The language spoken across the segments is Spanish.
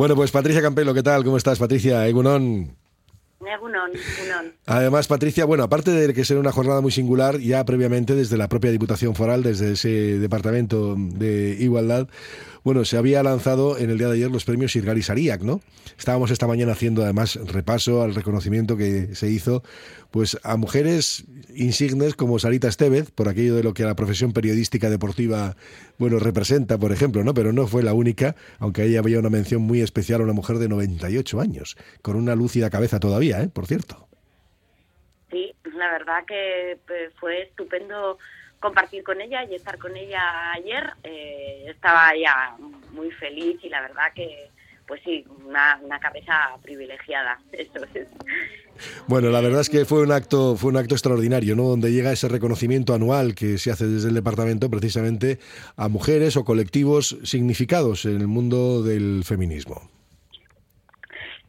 Bueno, pues Patricia Campelo, ¿qué tal? ¿Cómo estás, Patricia? Egunon. Además, Patricia, bueno, aparte de que sea una jornada muy singular, ya previamente desde la propia Diputación Foral, desde ese Departamento de Igualdad, bueno, se había lanzado en el día de ayer los premios Irgari Sariak, ¿no? Estábamos esta mañana haciendo además repaso al reconocimiento que se hizo pues a mujeres insignes como Sarita Estevez, por aquello de lo que la profesión periodística deportiva, bueno, representa, por ejemplo, ¿no? Pero no fue la única, aunque ahí había una mención muy especial a una mujer de 98 años, con una lúcida cabeza todavía, ¿eh? Por cierto. Sí, la verdad que pues, fue estupendo compartir con ella y estar con ella ayer. Eh, estaba ya muy feliz y la verdad que, pues sí, una, una cabeza privilegiada. Eso es. Bueno, la verdad es que fue un acto, fue un acto extraordinario, ¿no? Donde llega ese reconocimiento anual que se hace desde el departamento precisamente a mujeres o colectivos significados en el mundo del feminismo.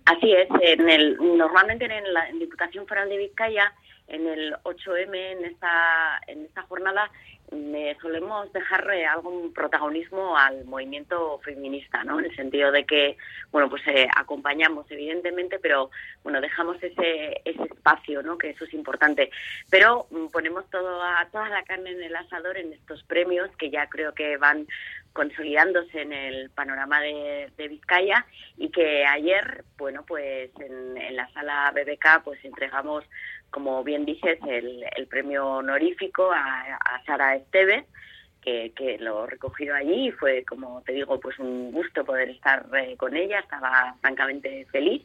Así es, en el, normalmente en la Diputación Foral de Vizcaya en el 8M, en esta, en esta jornada, me solemos dejar eh, algún protagonismo al movimiento feminista, ¿no? En el sentido de que, bueno, pues eh, acompañamos evidentemente, pero bueno, dejamos ese, ese espacio, ¿no? Que eso es importante. Pero mm, ponemos todo a, toda la carne en el asador en estos premios que ya creo que van consolidándose en el panorama de, de Vizcaya y que ayer, bueno, pues en, en la sala BBK pues entregamos como bien dices, el, el premio honorífico a, a Sara Esteves, que, que, lo recogido allí y fue, como te digo, pues un gusto poder estar eh, con ella, estaba francamente feliz.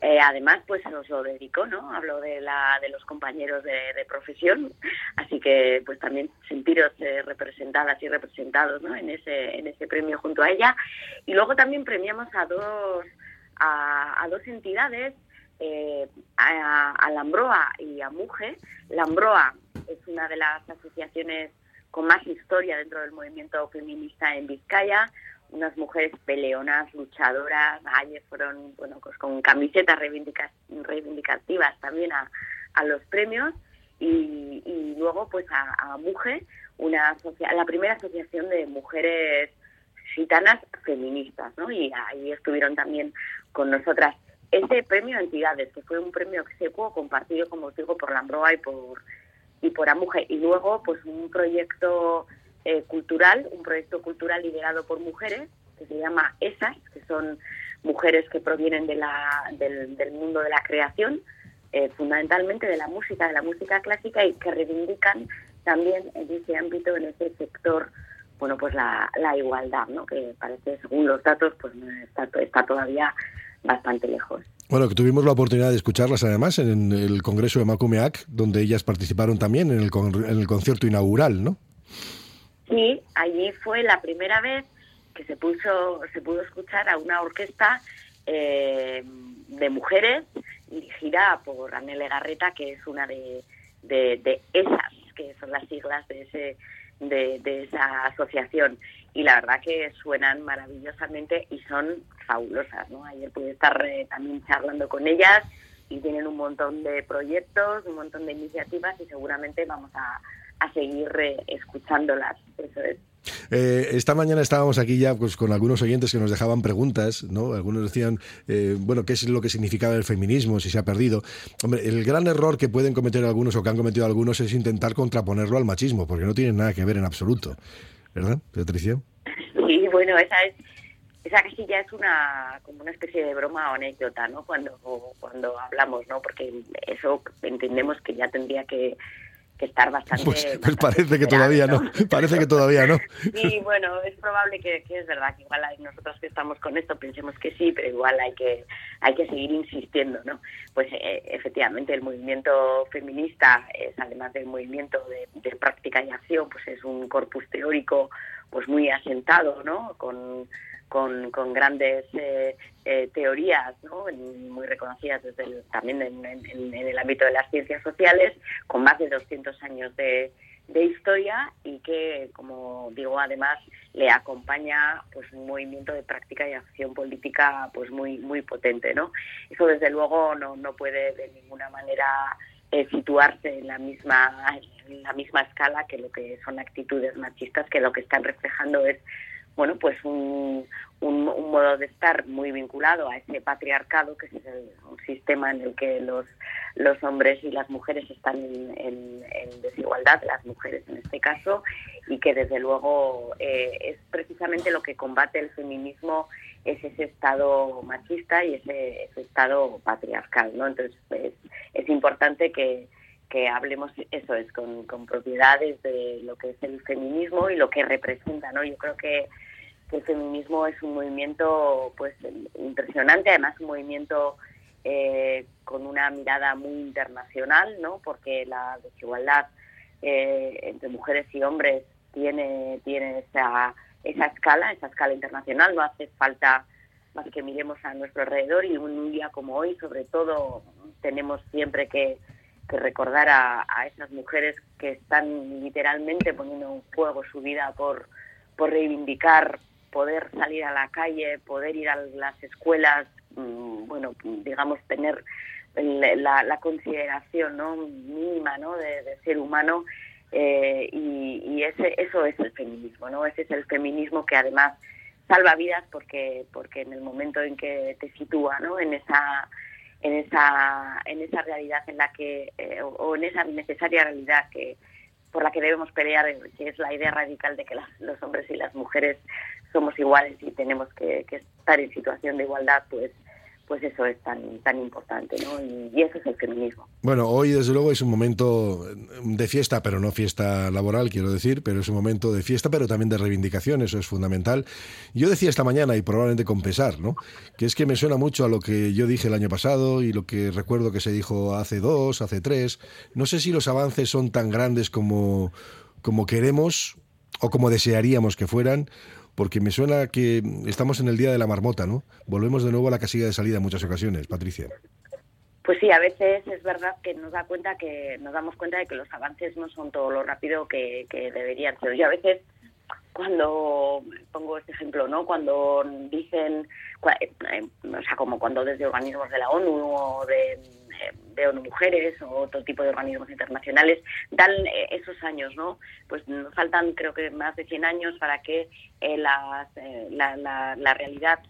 Eh, además, pues os lo dedicó, ¿no? Hablo de, la, de los compañeros de, profesión, así que pues también sentiros eh, representadas y representados, ¿no? En ese, en ese premio junto a ella. Y luego también premiamos a dos, a, dos entidades a, a, Lambroa y a Muge. Lambroa es una de las asociaciones con más historia dentro del movimiento feminista en Vizcaya, unas mujeres peleonas, luchadoras, ayer fueron bueno, pues con camisetas reivindicativas también a, los premios. Y, luego pues a, a una la primera asociación de mujeres gitanas feministas, ¿no? Y ahí estuvieron también con nosotras. Ese premio Entidades, que fue un premio execuo compartido, como os digo, por la Ambroa y por, y por Amuge. Y luego, pues un proyecto eh, cultural, un proyecto cultural liderado por mujeres, que se llama ESAS, que son mujeres que provienen de la, del, del mundo de la creación, eh, fundamentalmente de la música, de la música clásica, y que reivindican también en ese ámbito, en ese sector, bueno, pues la, la igualdad, ¿no? que parece, según los datos, pues está, está todavía bastante lejos. Bueno, que tuvimos la oportunidad de escucharlas además en el Congreso de Macumeac, donde ellas participaron también en el, en el concierto inaugural, ¿no? Sí, allí fue la primera vez que se puso, se pudo escuchar a una orquesta eh, de mujeres dirigida por Anele Garreta, que es una de, de, de esas, que son las siglas de ese de, de, esa asociación y la verdad que suenan maravillosamente y son fabulosas. ¿no? Ayer pude estar eh, también charlando con ellas y tienen un montón de proyectos, un montón de iniciativas y seguramente vamos a, a seguir eh, escuchándolas. Eso es. Eh, esta mañana estábamos aquí ya pues, con algunos oyentes que nos dejaban preguntas, ¿no? Algunos decían, eh, bueno, ¿qué es lo que significaba el feminismo, si se ha perdido? Hombre, el gran error que pueden cometer algunos o que han cometido algunos es intentar contraponerlo al machismo, porque no tiene nada que ver en absoluto. ¿Verdad, Patricia? Sí, bueno, esa es esa casi ya es una como una especie de broma o anécdota, ¿no? Cuando cuando hablamos, ¿no? Porque eso entendemos que ya tendría que que estar bastante... Pues, pues parece que todavía ¿no? parece que todavía no. Sí, bueno, es probable que, que, es verdad, que igual hay nosotros que estamos con esto pensemos que sí, pero igual hay que, hay que seguir insistiendo, ¿no? Pues eh, efectivamente el movimiento feminista es además del movimiento de, de práctica y acción, pues es un corpus teórico pues muy asentado, ¿no? Con con, con grandes eh, eh, teorías ¿no? muy reconocidas desde también en, el ámbito de las ciencias sociales, con más de 200 años de, de historia y que, como digo, además le acompaña pues un movimiento de práctica y acción política pues muy muy potente, ¿no? Eso desde luego no, no puede de ninguna manera eh, situarse en la misma en la misma escala que lo que son actitudes machistas que lo que están reflejando es bueno, pues un, un, modo de estar muy vinculado a ese patriarcado, que es el, un sistema en el que los, los hombres y las mujeres están en, desigualdad, las mujeres en este caso, y que desde luego eh, es precisamente lo que combate el feminismo, es ese estado machista y ese, estado patriarcal, ¿no? Entonces es, es importante que, que hablemos eso es con, con propiedades de lo que es el feminismo y lo que representa, ¿no? Yo creo que el feminismo es un movimiento pues impresionante, además un movimiento eh, con una mirada muy internacional, ¿no? Porque la desigualdad eh, entre mujeres y hombres tiene tiene esa esa escala, esa escala internacional. No hace falta más que miremos a nuestro alrededor y un día como hoy, sobre todo, tenemos siempre que, recordar a, a, esas mujeres que están literalmente poniendo en juego su vida por, por reivindicar poder salir a la calle, poder ir a las escuelas, mm, bueno, digamos, tener la, consideración ¿no? mínima ¿no? De, ser humano eh, y, ese, eso es el feminismo, ¿no? Ese es el feminismo que además salva vidas porque porque en el momento en que te sitúa ¿no? en esa en esa en esa realidad en la que eh, o en esa necesaria realidad que por la que debemos pelear, que es la idea radical de que los hombres y las mujeres somos iguales y tenemos que, estar en situación de igualdad, pues pues eso es tan tan importante, ¿no? Y, eso es el feminismo. Bueno, hoy desde luego es un momento de fiesta, pero no fiesta laboral, quiero decir, pero es un momento de fiesta, pero también de reivindicación, eso es fundamental. Yo decía esta mañana, y probablemente con pesar, ¿no? Que es que me suena mucho a lo que yo dije el año pasado y lo que recuerdo que se dijo hace dos, hace tres. No sé si los avances son tan grandes como, como queremos o como desearíamos que fueran, porque me suena que estamos en el día de la marmota, ¿no? Volvemos de nuevo a la casilla de salida en muchas ocasiones, Patricia. Pues sí, a veces es verdad que nos da cuenta que nos damos cuenta de que los avances no son todo lo rápido que, deberían ser. Yo a veces cuando pongo este ejemplo, ¿no? Cuando dicen, eh, o sea, como cuando desde organismos de la ONU o de de ONU Mujeres o otro tipo de organismos internacionales dan eh, esos años, ¿no? Pues nos faltan creo que más de 100 años para que eh, eh, la, la, realidad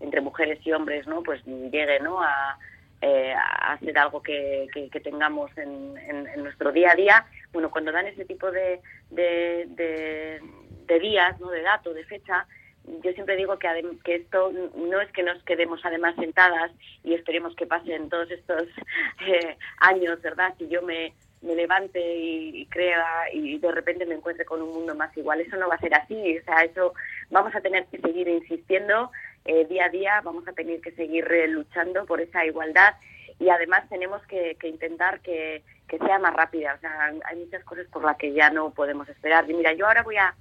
entre mujeres y hombres, ¿no? Pues llegue, ¿no? A, a ser algo que, que, tengamos en, en, nuestro día a día. Bueno, cuando dan ese tipo de, de, de, de días, ¿no? De dato, de fecha, yo siempre digo que, que esto no es que nos quedemos además sentadas y esperemos que pasen todos estos eh, años, ¿verdad? Si yo me, me levante y, crea y de repente me encuentre con un mundo más igual, eso no va a ser así, o sea, eso vamos a tener que seguir insistiendo eh, día a día, vamos a tener que seguir luchando por esa igualdad y además tenemos que, que intentar que, que sea más rápida, o sea, hay muchas cosas por las que ya no podemos esperar. Y mira, yo ahora voy a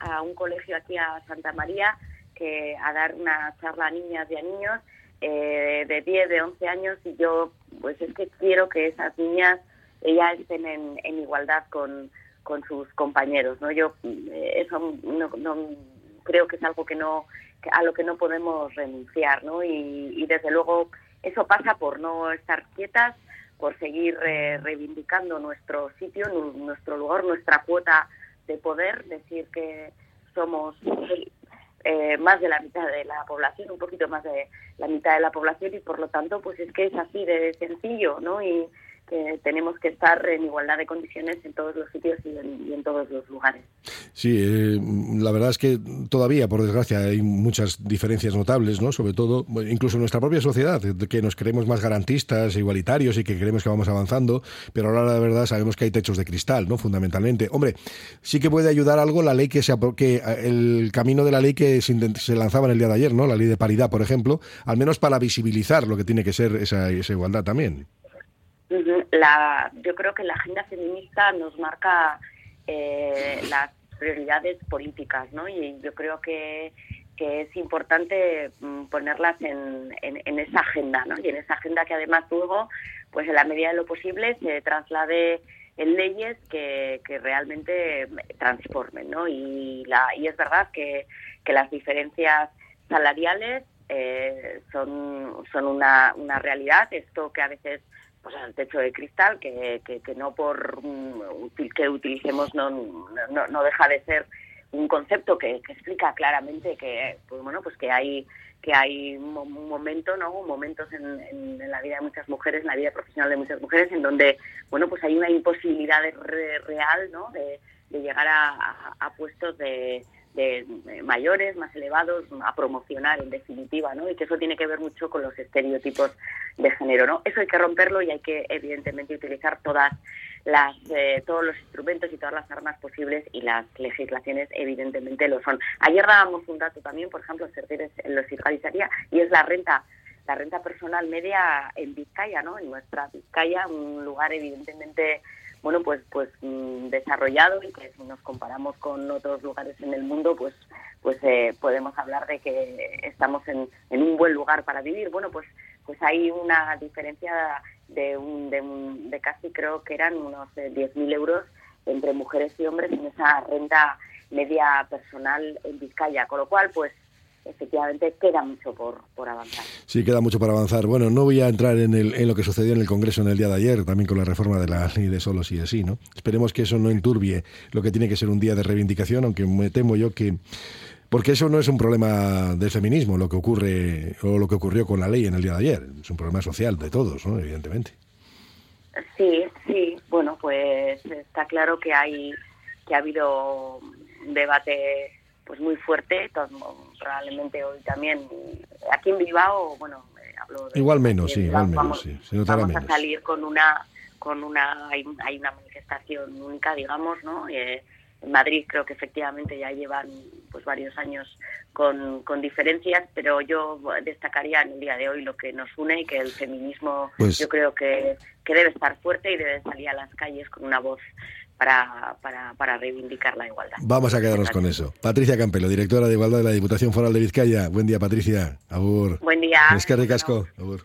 a un colegio aquí a Santa María que a dar una charla a niñas y a niños eh, de 10, de 11 años y yo pues es que quiero que esas niñas ya estén en, en igualdad con, con sus compañeros, ¿no? Yo eh, eso no, no, creo que es algo que no a lo que no podemos renunciar, ¿no? Y, y desde luego eso pasa por no estar quietas, por seguir eh, reivindicando nuestro sitio, nuestro lugar, nuestra cuota de poder, decir que somos eh, más de la mitad de la población, un poquito más de la mitad de la población y por lo tanto pues es que es así de sencillo, ¿no? Y, que tenemos que estar en igualdad de condiciones en todos los sitios y en, todos los lugares. Sí, eh, la verdad es que todavía, por desgracia, hay muchas diferencias notables, ¿no? Sobre todo, incluso en nuestra propia sociedad, que nos creemos más garantistas, igualitarios y que creemos que vamos avanzando, pero ahora la verdad sabemos que hay techos de cristal, ¿no? Fundamentalmente. Hombre, sí que puede ayudar algo la ley que se que eh, el camino de la ley que se, lanzaba en el día de ayer, ¿no? La ley de paridad, por ejemplo, al menos para visibilizar lo que tiene que ser esa, esa igualdad también la, yo creo que la agenda feminista nos marca eh, las prioridades políticas, ¿no? Y yo creo que, que es importante mm, ponerlas en, en, esa agenda, ¿no? Y en esa agenda que además luego, pues en la medida de lo posible, se traslade en leyes que, que realmente transformen, ¿no? Y, la, y es verdad que, que las diferencias salariales eh, son, son una, una realidad, esto que a veces pues el techo de cristal que, que, no por mm, que utilicemos no, no, no, deja de ser un concepto que, explica claramente que pues bueno pues que hay que hay un momento no momentos en, la vida de muchas mujeres en la vida profesional de muchas mujeres en donde bueno pues hay una imposibilidad real no de, llegar a puestos de, de, mayores, más elevados, a promocionar en definitiva, ¿no? Y que eso tiene que ver mucho con los estereotipos de género, ¿no? Eso hay que romperlo y hay que evidentemente utilizar todas las eh, todos los instrumentos y todas las armas posibles y las legislaciones evidentemente lo son. Ayer dábamos un dato también, por ejemplo, lo fiscalizaría y es la renta la renta personal media en Vizcaya, ¿no? En nuestra Vizcaya, un lugar evidentemente bueno, pues, pues mm, desarrollado y que si nos comparamos con otros lugares en el mundo, pues, pues eh, podemos hablar de que estamos en, en, un buen lugar para vivir. Bueno, pues, pues hay una diferencia de, un, de, un, de casi creo que eran unos 10.000 eh, euros entre mujeres y hombres en esa renta media personal en Vizcaya, con lo cual, pues efectivamente queda mucho por, por avanzar. Sí, queda mucho por avanzar. Bueno, no voy a entrar en, el, en lo que sucedió en el Congreso en el día de ayer, también con la reforma de la ley de solos y así, ¿no? Esperemos que eso no enturbie lo que tiene que ser un día de reivindicación, aunque me temo yo que porque eso no es un problema del feminismo, lo que ocurre o lo que ocurrió con la ley en el día de ayer. Es un problema social de todos, ¿no? evidentemente. Sí, sí. Bueno, pues está claro que hay que ha habido debate pues muy fuerte, probablemente hoy también aquí en Bilbao, bueno, eh, hablo de igual menos, sí, igual menos, sí, vamos a salir con una con una hay, una manifestación única, digamos, ¿no? Eh, en Madrid creo que efectivamente ya llevan pues varios años con, con, diferencias, pero yo destacaría en el día de hoy lo que nos une y que el feminismo pues yo creo que, que debe estar fuerte y debe salir a las calles con una voz para, para, para, reivindicar la igualdad. Vamos a quedarnos con eso. Patricia Campelo, directora de Igualdad de la Diputación Foral de Vizcaya. Buen día, Patricia. Abur. Buen día. Es que ricasco. Abur.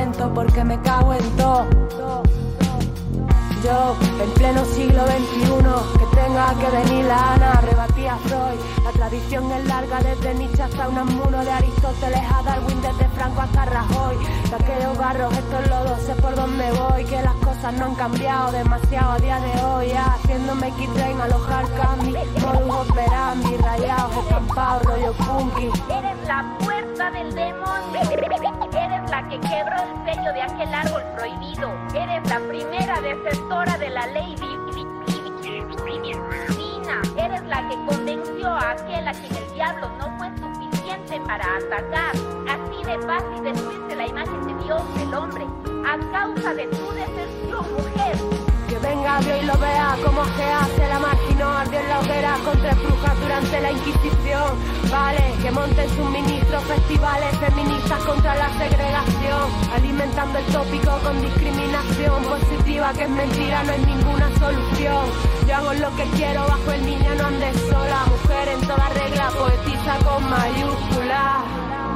porque me cago en todo. Yo, en pleno siglo XXI, que tenga que venir tradición es larga desde Nietzsche hasta un amuno de Aristóteles a Darwin, desde Franco hasta Rajoy. De aquellos barros, estos lodos, sé por dónde voy, que las cosas no han cambiado demasiado a día de hoy. Haciéndome X-Train, alojar Cami, modus operandi, rayados, escampados, rollo punky. Eres la puerta del demonio, eres la que quebró el sello de aquel árbol prohibido, eres la primera de de la ley divina. Para atacar. Así de fácil destruirse la imagen de Dios, el hombre, a causa de tu deserción, mujer. Que venga Dios y lo vea como que hace la máquina ardió en la hoguera contra brujas durante la Inquisición. Vale, que monten suministros, festivales feministas contra la segregación, alimentando el tópico con discriminación positiva que es mentira, no es ninguna solución. Yo hago lo que quiero bajo el niño, no andes sola, mujer en toda regla, poetiza con mayúsculas.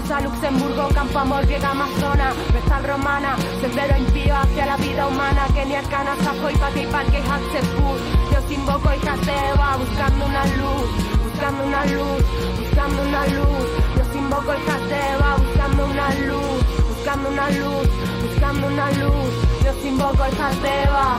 Rosa, Luxemburgo, Campo Amor, Griega, Amazona, Vestal Romana, sendero impío hacia la vida humana, Kenia, Cana, Sajo y Pati, Parque, Hatsepur. Yo invoco y Eva, buscando una luz, buscando una luz, buscando una luz. Yo invoco y Eva, buscando una luz, buscando una luz, buscando una luz. Yo invoco y Eva.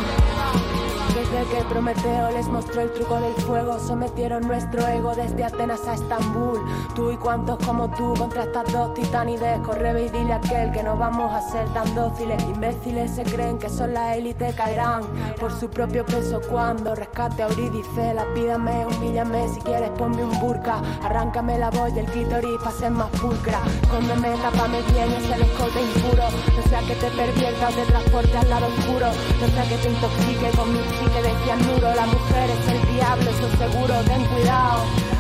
Desde que Prometeo les mostró el truco del fuego, sometieron nuestro ego desde Atenas a Estambul. Tú y cuantos como tú contra estas dos titanides, corre y dile a aquel que no vamos a ser tan dóciles. Imbéciles se creen que son la élite, caerán por su propio peso cuando rescate a Eurídice. La pídame, humíllame, si quieres ponme un burka, arráncame la voz y el clítoris para ser más pulcra. Cóndeme, tapame bien, es el escote impuro, no sea que te pervierta o te transporte al lado oscuro, no sea que te intoxique con mi chique de cianuro. La mujer es el diablo, eso seguro, ten cuidado.